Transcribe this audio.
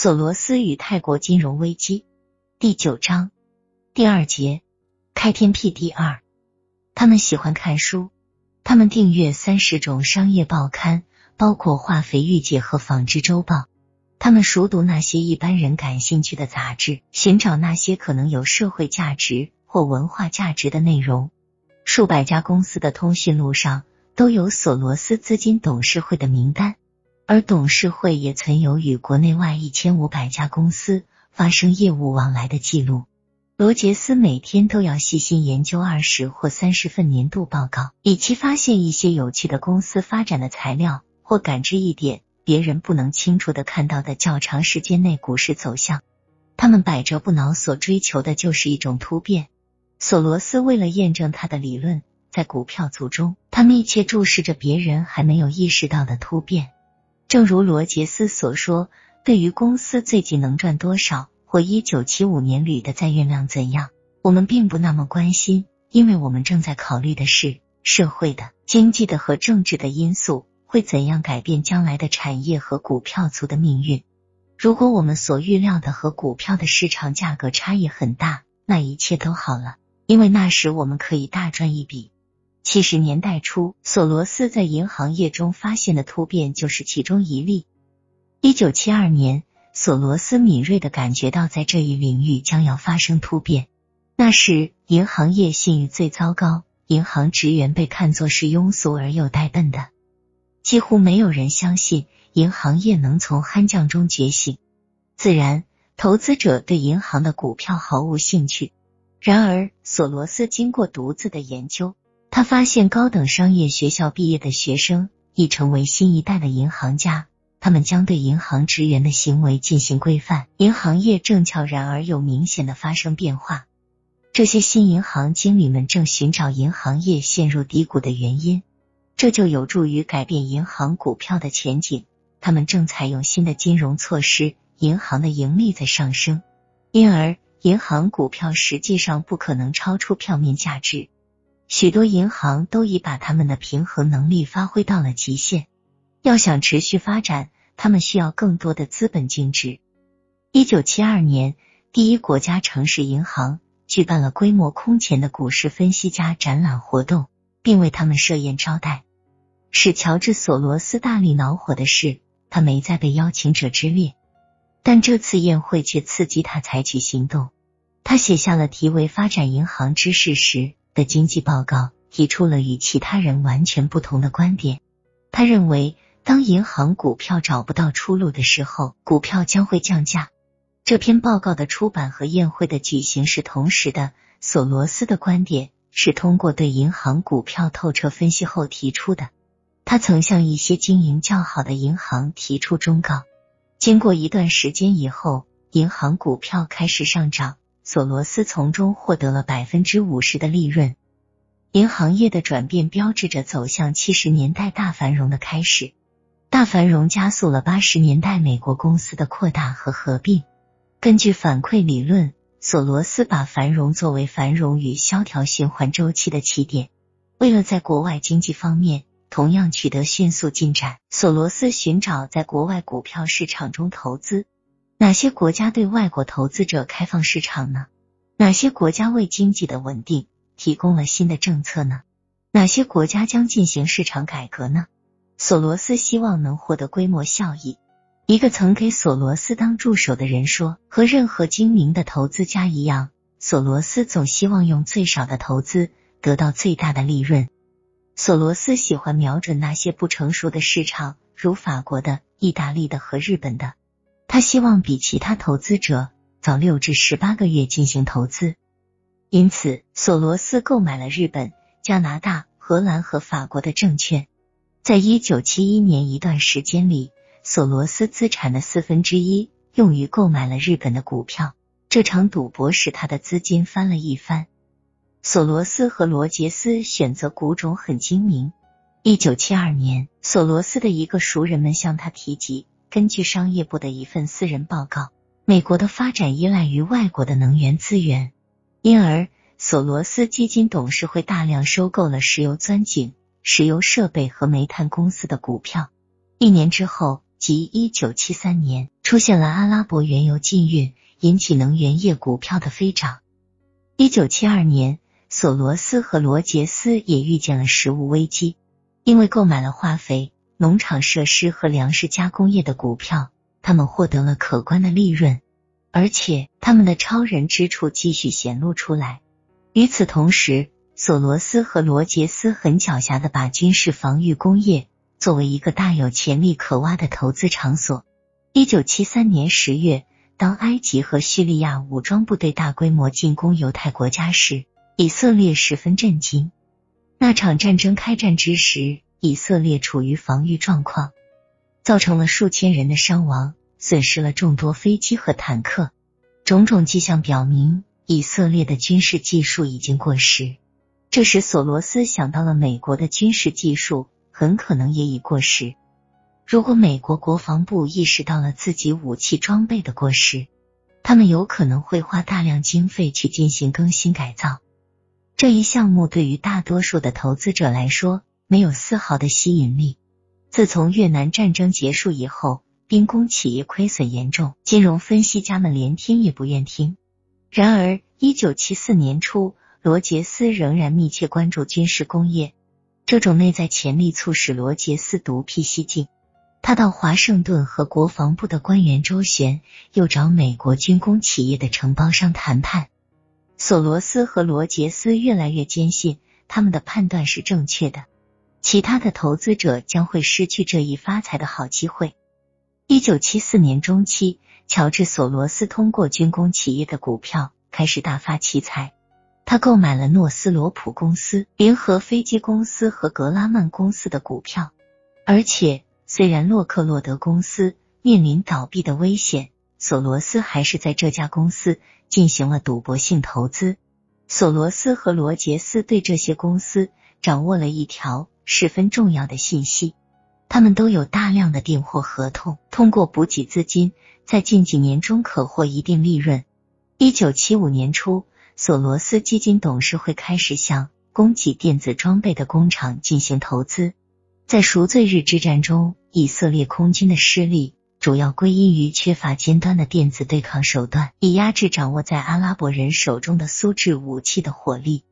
索罗斯与泰国金融危机第九章第二节开天辟地二。他们喜欢看书，他们订阅三十种商业报刊，包括《化肥御姐》和《纺织周报》。他们熟读那些一般人感兴趣的杂志，寻找那些可能有社会价值或文化价值的内容。数百家公司的通讯录上都有索罗斯资金董事会的名单。而董事会也存有与国内外一千五百家公司发生业务往来的记录。罗杰斯每天都要细心研究二十或三十份年度报告，以期发现一些有趣的公司发展的材料，或感知一点别人不能清楚的看到的较长时间内股市走向。他们百折不挠，所追求的就是一种突变。索罗斯为了验证他的理论，在股票组中，他密切注视着别人还没有意识到的突变。正如罗杰斯所说，对于公司最近能赚多少，或一九七五年铝的在运量怎样，我们并不那么关心，因为我们正在考虑的是社会的、经济的和政治的因素会怎样改变将来的产业和股票族的命运。如果我们所预料的和股票的市场价格差异很大，那一切都好了，因为那时我们可以大赚一笔。七十年代初，索罗斯在银行业中发现的突变就是其中一例。一九七二年，索罗斯敏锐的感觉到在这一领域将要发生突变。那时，银行业信誉最糟糕，银行职员被看作是庸俗而又呆笨的，几乎没有人相信银行业能从酣将中觉醒。自然，投资者对银行的股票毫无兴趣。然而，索罗斯经过独自的研究。他发现高等商业学校毕业的学生已成为新一代的银行家，他们将对银行职员的行为进行规范。银行业正悄然而又明显的发生变化。这些新银行经理们正寻找银行业陷入低谷的原因，这就有助于改变银行股票的前景。他们正采用新的金融措施，银行的盈利在上升，因而银行股票实际上不可能超出票面价值。许多银行都已把他们的平衡能力发挥到了极限。要想持续发展，他们需要更多的资本净值。一九七二年，第一国家城市银行举办了规模空前的股市分析家展览活动，并为他们设宴招待。使乔治·索罗斯大力恼火的是，他没在被邀请者之列。但这次宴会却刺激他采取行动。他写下了题为《发展银行之事实》。的经济报告提出了与其他人完全不同的观点。他认为，当银行股票找不到出路的时候，股票将会降价。这篇报告的出版和宴会的举行是同时的。索罗斯的观点是通过对银行股票透彻分析后提出的。他曾向一些经营较好的银行提出忠告。经过一段时间以后，银行股票开始上涨。索罗斯从中获得了百分之五十的利润。银行业的转变标志着走向七十年代大繁荣的开始。大繁荣加速了八十年代美国公司的扩大和合并。根据反馈理论，索罗斯把繁荣作为繁荣与萧条循环周期的起点。为了在国外经济方面同样取得迅速进展，索罗斯寻找在国外股票市场中投资。哪些国家对外国投资者开放市场呢？哪些国家为经济的稳定提供了新的政策呢？哪些国家将进行市场改革呢？索罗斯希望能获得规模效益。一个曾给索罗斯当助手的人说：“和任何精明的投资家一样，索罗斯总希望用最少的投资得到最大的利润。”索罗斯喜欢瞄准那些不成熟的市场，如法国的、意大利的和日本的。他希望比其他投资者早六至十八个月进行投资，因此索罗斯购买了日本、加拿大、荷兰和法国的证券。在一九七一年一段时间里，索罗斯资产的四分之一用于购买了日本的股票。这场赌博使他的资金翻了一番。索罗斯和罗杰斯选择股种很精明。一九七二年，索罗斯的一个熟人们向他提及。根据商业部的一份私人报告，美国的发展依赖于外国的能源资源，因而索罗斯基金董事会大量收购了石油钻井、石油设备和煤炭公司的股票。一年之后，即一九七三年，出现了阿拉伯原油禁运，引起能源业股票的飞涨。一九七二年，索罗斯和罗杰斯也遇见了食物危机，因为购买了化肥、农场设施和粮食加工业的股票，他们获得了可观的利润，而且他们的超人之处继续显露出来。与此同时，索罗斯和罗杰斯很狡黠的把军事防御工业作为一个大有潜力可挖的投资场所。一九七三年十月。当埃及和叙利亚武装部队大规模进攻犹太国家时，以色列十分震惊。那场战争开战之时，以色列处于防御状况，造成了数千人的伤亡，损失了众多飞机和坦克。种种迹象表明，以色列的军事技术已经过时。这时，索罗斯想到了美国的军事技术很可能也已过时。如果美国国防部意识到了自己武器装备的过时，他们有可能会花大量经费去进行更新改造。这一项目对于大多数的投资者来说没有丝毫的吸引力。自从越南战争结束以后，兵工企业亏损严重，金融分析家们连听也不愿听。然而，一九七四年初，罗杰斯仍然密切关注军事工业，这种内在潜力促使罗杰斯独辟蹊径。他到华盛顿和国防部的官员周旋，又找美国军工企业的承包商谈判。索罗斯和罗杰斯越来越坚信他们的判断是正确的，其他的投资者将会失去这一发财的好机会。一九七四年中期，乔治·索罗斯通过军工企业的股票开始大发奇财。他购买了诺斯罗普公司、联合飞机公司和格拉曼公司的股票，而且。虽然洛克洛德公司面临倒闭的危险，索罗斯还是在这家公司进行了赌博性投资。索罗斯和罗杰斯对这些公司掌握了一条十分重要的信息：他们都有大量的订货合同，通过补给资金，在近几年中可获一定利润。一九七五年初，索罗斯基金董事会开始向供给电子装备的工厂进行投资。在赎罪日之战中，以色列空军的失利主要归因于缺乏尖端的电子对抗手段，以压制掌握在阿拉伯人手中的苏制武器的火力。